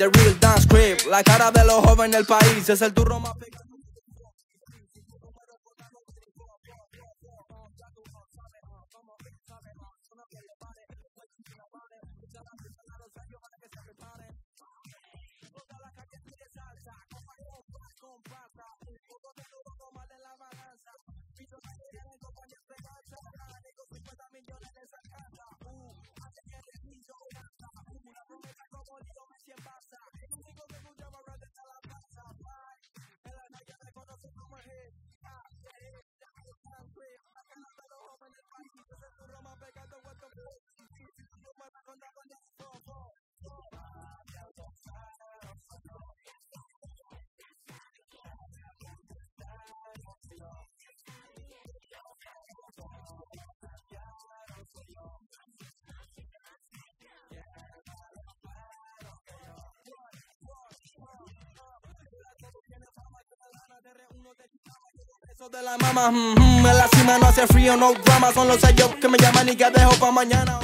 the real dance creep. La cara de los jóvenes del país es el turro más pegado. De la mama, mm, mm, en la cima no hace frío, no drama, son los sellos que me llaman y que dejo pa' mañana.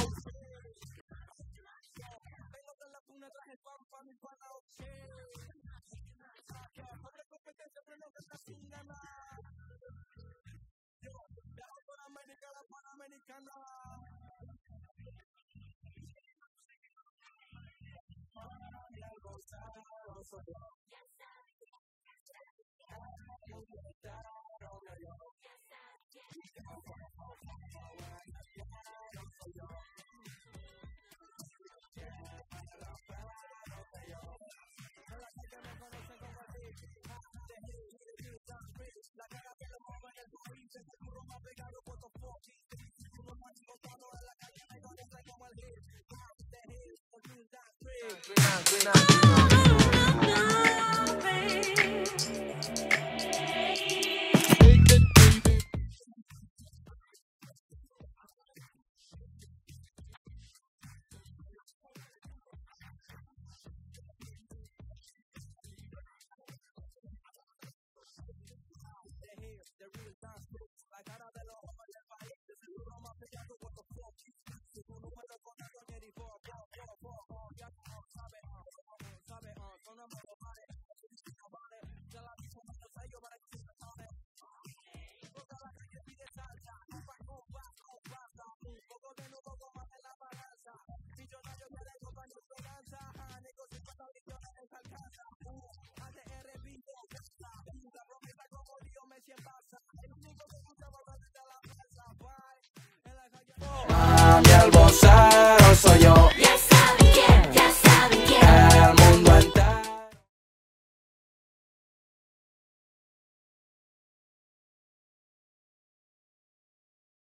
Mami, el vocero soy yo.